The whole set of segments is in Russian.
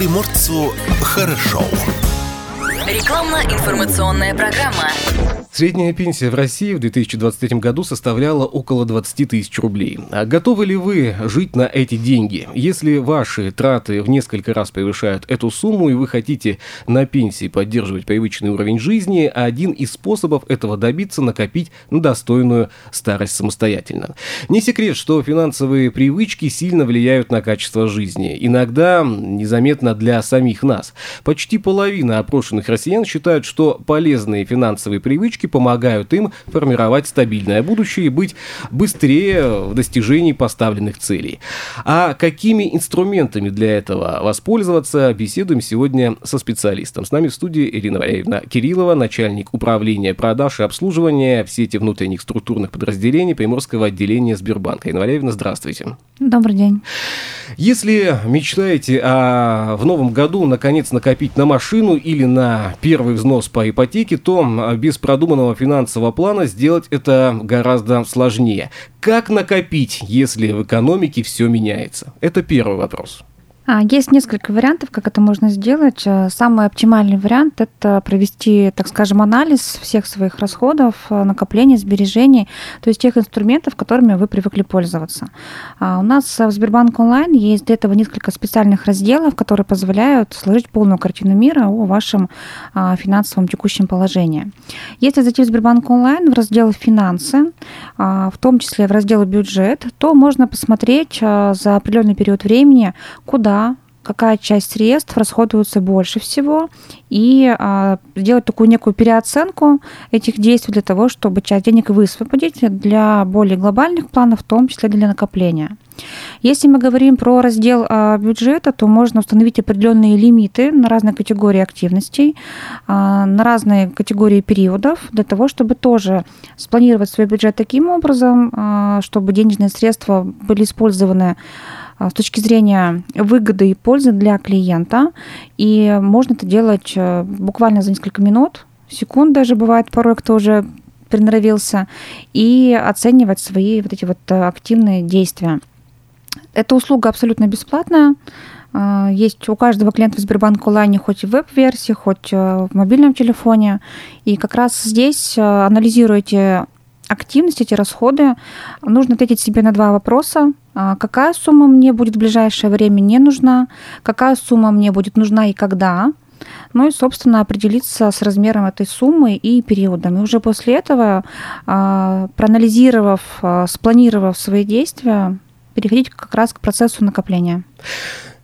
приморцу хорошо. Рекламно-информационная программа. Средняя пенсия в России в 2023 году составляла около 20 тысяч рублей. А готовы ли вы жить на эти деньги? Если ваши траты в несколько раз превышают эту сумму и вы хотите на пенсии поддерживать привычный уровень жизни, один из способов этого добиться – накопить на достойную старость самостоятельно. Не секрет, что финансовые привычки сильно влияют на качество жизни. Иногда незаметно для самих нас. Почти половина опрошенных россиян считают, что полезные финансовые привычки помогают им формировать стабильное будущее и быть быстрее в достижении поставленных целей. А какими инструментами для этого воспользоваться, беседуем сегодня со специалистом. С нами в студии Ирина Валерьевна Кириллова, начальник управления продаж и обслуживания в сети внутренних структурных подразделений Приморского отделения Сбербанка. Ирина Валерьевна, здравствуйте. Добрый день. Если мечтаете о, в новом году наконец накопить на машину или на первый взнос по ипотеке, то без продуманного финансового плана сделать это гораздо сложнее. Как накопить, если в экономике все меняется? Это первый вопрос. А, есть несколько вариантов, как это можно сделать. Э, самый оптимальный вариант – это провести, так скажем, анализ всех своих расходов, э, накоплений, сбережений, то есть тех инструментов, которыми вы привыкли пользоваться. А, у нас в Сбербанк онлайн есть для этого несколько специальных разделов, которые позволяют сложить полную картину мира о вашем а, финансовом текущем положении. Если зайти в Сбербанк онлайн в раздел «Финансы», в том числе в раздел «Бюджет», то можно посмотреть за определенный период времени, куда какая часть средств расходуется больше всего, и а, сделать такую некую переоценку этих действий для того, чтобы часть денег высвободить для более глобальных планов, в том числе для накопления. Если мы говорим про раздел а, бюджета, то можно установить определенные лимиты на разные категории активностей, а, на разные категории периодов, для того, чтобы тоже спланировать свой бюджет таким образом, а, чтобы денежные средства были использованы с точки зрения выгоды и пользы для клиента. И можно это делать э, буквально за несколько минут, секунд даже бывает порой, кто уже приноровился, и оценивать свои вот эти вот э, активные действия. Эта услуга абсолютно бесплатная. А, есть у каждого клиента в Сбербанк онлайне хоть в веб-версии, хоть э, в мобильном телефоне. И как раз здесь анализируете активность, эти расходы, нужно ответить себе на два вопроса. А, какая сумма мне будет в ближайшее время не нужна, какая сумма мне будет нужна и когда. Ну и, собственно, определиться с размером этой суммы и периодом. И уже после этого, а, проанализировав, а, спланировав свои действия, переходить как раз к процессу накопления.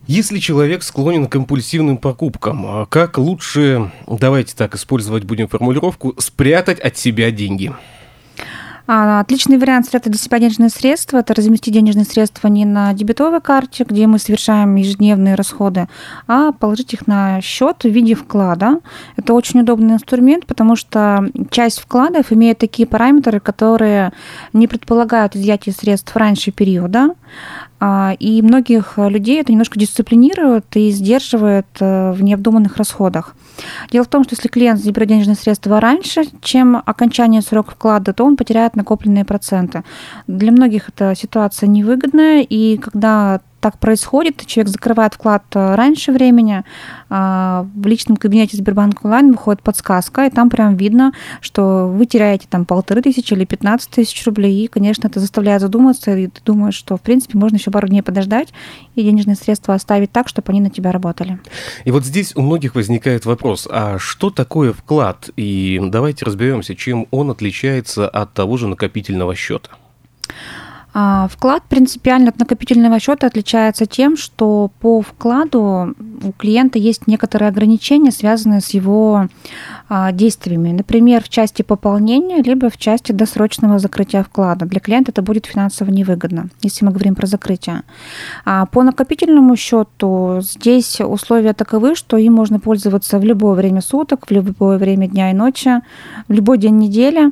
Если человек склонен к компульсивным покупкам, как лучше, давайте так использовать будем формулировку, спрятать от себя деньги? А, отличный вариант спрятать для себя денежные средства – это разместить денежные средства не на дебетовой карте, где мы совершаем ежедневные расходы, а положить их на счет в виде вклада. Это очень удобный инструмент, потому что часть вкладов имеет такие параметры, которые не предполагают изъятие средств раньше периода, и многих людей это немножко дисциплинирует и сдерживает э, в необдуманных расходах. Дело в том, что если клиент заберет денежные средства раньше, чем окончание срока вклада, то он потеряет накопленные проценты. Для многих эта ситуация невыгодная, и когда так происходит, человек закрывает вклад э, раньше времени, а, в личном кабинете Сбербанк онлайн выходит подсказка, и там прям видно, что вы теряете там полторы тысячи или 15 тысяч рублей, и, конечно, это заставляет задуматься, и ты думаешь, что, в принципе, можно еще пару дней подождать и денежные средства оставить так, чтобы они на тебя работали. И вот здесь у многих возникает вопрос, а что такое вклад? И давайте разберемся, чем он отличается от того же накопительного счета. А, вклад принципиально от накопительного счета отличается тем, что по вкладу у клиента есть некоторые ограничения, связанные с его действиями. Например, в части пополнения, либо в части досрочного закрытия вклада. Для клиента это будет финансово невыгодно, если мы говорим про закрытие. А по накопительному счету здесь условия таковы, что им можно пользоваться в любое время суток, в любое время дня и ночи, в любой день недели.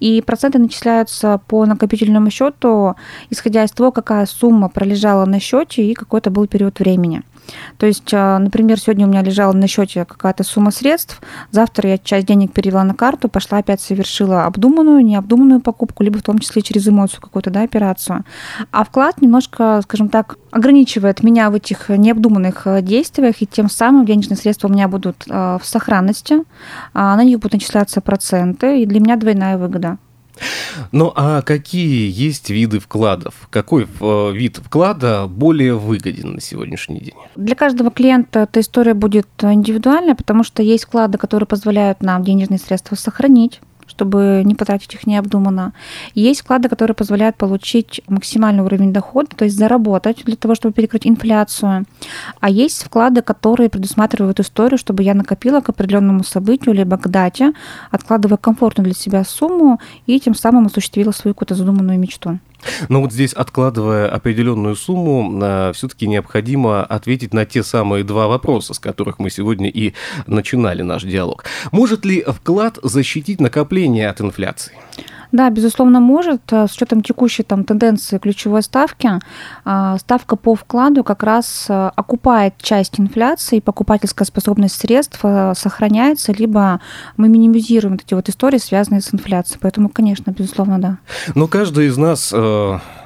И проценты начисляются по накопительному счету, исходя из того, какая сумма пролежала на счете и какой это был период времени. То есть, а, например, сегодня у меня лежала на счете какая-то сумма средств, завтра я часть денег перевела на карту, пошла опять совершила обдуманную, необдуманную покупку, либо в том числе через эмоцию какую-то да, операцию. А вклад немножко, скажем так, ограничивает меня в этих необдуманных э, действиях, и тем самым денежные средства у меня будут э, в сохранности, а на них будут начисляться проценты, и для меня двойная выгода. Ну а какие есть виды вкладов? Какой э, вид вклада более выгоден на сегодняшний день? Для каждого клиента эта история будет индивидуальная, потому что есть вклады, которые позволяют нам денежные средства сохранить чтобы не потратить их необдуманно. Есть вклады, которые позволяют получить максимальный уровень дохода, то есть заработать для того, чтобы перекрыть инфляцию. А есть вклады, которые предусматривают историю, чтобы я накопила к определенному событию либо к дате, откладывая комфортную для себя сумму и тем самым осуществила свою какую-то задуманную мечту. Но вот здесь, откладывая определенную сумму, а, все-таки необходимо ответить на те самые два вопроса, с которых мы сегодня и начинали наш диалог. Может ли вклад защитить накопление от инфляции? Да, безусловно, может. Э, с учетом текущей там, тенденции ключевой ставки, а, ставка по вкладу как раз окупает часть инфляции, покупательская способность средств сохраняется, либо мы минимизируем эти вот истории, связанные с инфляцией. Поэтому, конечно, безусловно, да. Но каждый из нас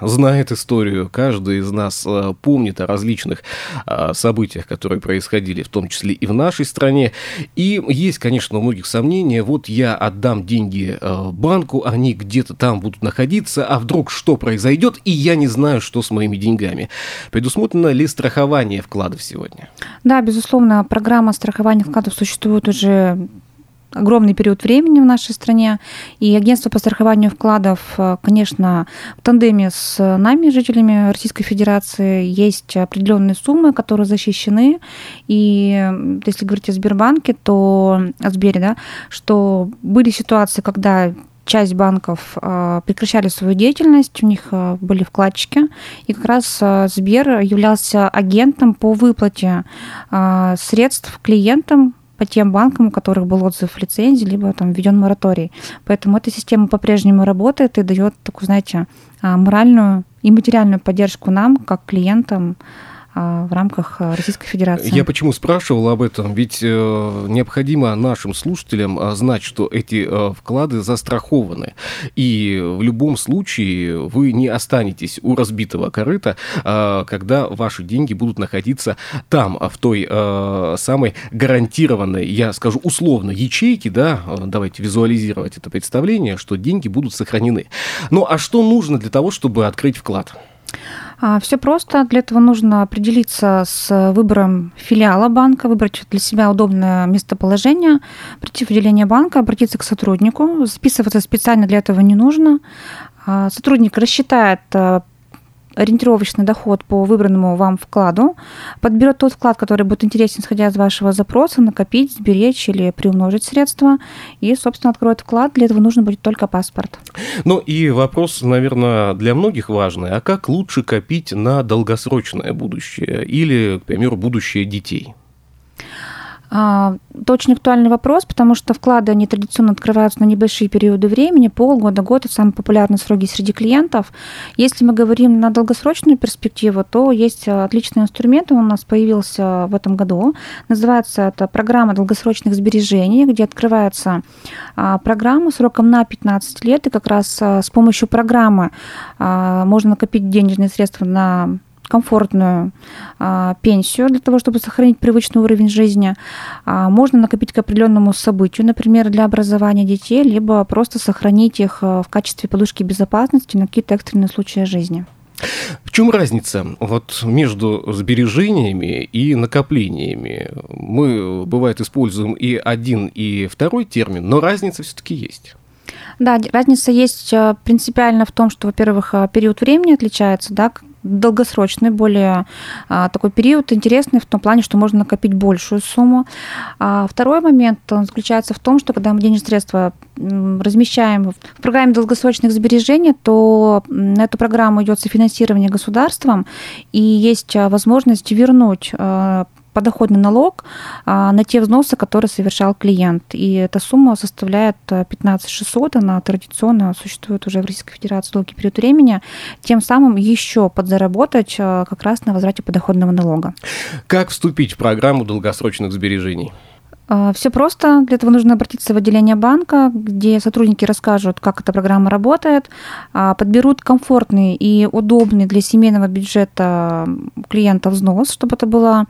э, знает историю, каждый из нас э, помнит о различных э, событиях, которые происходили, в том числе и в нашей стране. И есть, конечно, у многих сомнения. Вот я отдам деньги банку, они где-то там будут находиться, а вдруг что произойдет, и я не знаю, что с моими деньгами. Предусмотрено ли страхование вкладов сегодня? Да, безусловно, программа страхования вкладов существует уже огромный период времени в нашей стране. И агентство по страхованию вкладов, э, конечно, в тандеме с нами, жителями Российской Федерации, есть определенные суммы, которые защищены. И если говорить о Сбербанке, то о Сбере, да, что были ситуации, когда часть банков а, прекращали свою деятельность, у них а, были вкладчики, и как раз Сбер являлся агентом по выплате средств клиентам по тем банкам, у которых был отзыв лицензии, либо там введен мораторий. Поэтому эта система по-прежнему работает и дает такую, знаете, моральную и материальную поддержку нам, как клиентам, а, в рамках а, Российской Федерации. Я почему спрашивал об этом? Ведь э, необходимо нашим слушателям а, знать, что эти э, вклады застрахованы. И в любом случае вы не останетесь у разбитого корыта, когда ваши деньги будут находиться там, в той э, самой гарантированной, я скажу условно, ячейке, да, давайте визуализировать это представление, что деньги будут сохранены. Ну а что нужно для того, чтобы открыть вклад? А, Все просто. Для этого нужно определиться с выбором филиала банка, выбрать для себя удобное местоположение, прийти в отделение банка, обратиться к сотруднику. Списываться специально для этого не нужно. А, сотрудник рассчитает а, ориентировочный доход по выбранному вам вкладу, подберет тот вклад, который будет интересен, исходя из вашего запроса, накопить, сберечь или приумножить средства, и, собственно, откроет вклад. Для этого нужно будет только паспорт. Ну и вопрос, наверное, для многих важный. А как лучше копить на долгосрочное будущее или, к примеру, будущее детей? А, это очень актуальный вопрос, потому что вклады, они традиционно открываются на небольшие периоды времени, полгода, год, это самые популярные сроки среди клиентов. Если мы говорим на долгосрочную перспективу, то есть отличный инструмент, он у нас появился в этом году. Называется это программа долгосрочных сбережений, где открывается а, программа сроком на 15 лет, и как раз а, с помощью программы можно накопить денежные средства на комфортную а, пенсию для того, чтобы сохранить привычный уровень жизни. А, можно накопить к определенному событию, например, для образования детей, либо просто сохранить их а, в качестве подушки безопасности на какие-то экстренные случаи жизни. В чем разница вот между сбережениями и накоплениями? Мы, бывает, используем и один, и второй термин, но разница все-таки есть. Да, разница есть принципиально в том, что, во-первых, период времени отличается, да, долгосрочный, более а, такой период интересный в том плане, что можно накопить большую сумму. А второй момент он заключается в том, что когда мы денежные средства размещаем в программе долгосрочных сбережений, то на эту программу идет софинансирование государством, и есть а, возможность вернуть подоходный налог а, на те взносы, которые совершал клиент. И эта сумма составляет 15 600, она традиционно существует уже в Российской Федерации долгий период времени, тем самым еще подзаработать а, как раз на возврате подоходного налога. Как вступить в программу долгосрочных сбережений? А, Все просто. Для этого нужно обратиться в отделение банка, где сотрудники расскажут, как эта программа работает, а, подберут комфортный и удобный для семейного бюджета клиента взнос, чтобы это было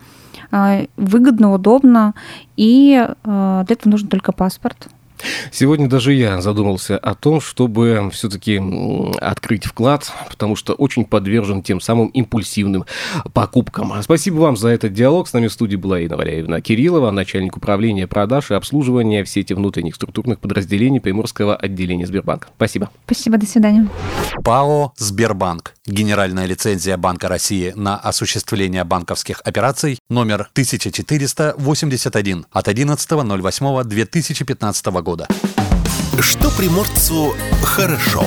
а, выгодно, удобно. И для этого нужен только паспорт. Сегодня даже я задумался о том, чтобы все-таки открыть вклад, потому что очень подвержен тем самым импульсивным покупкам. Спасибо вам за этот диалог. С нами в студии была Инна Валяевна Кириллова, начальник управления продаж и обслуживания в сети внутренних структурных подразделений Приморского отделения Сбербанка. Спасибо. Спасибо, до свидания. ПАО «Сбербанк». Генеральная лицензия Банка России на осуществление банковских операций номер 1481 от 11.08.2015 года. Что приморцу хорошо.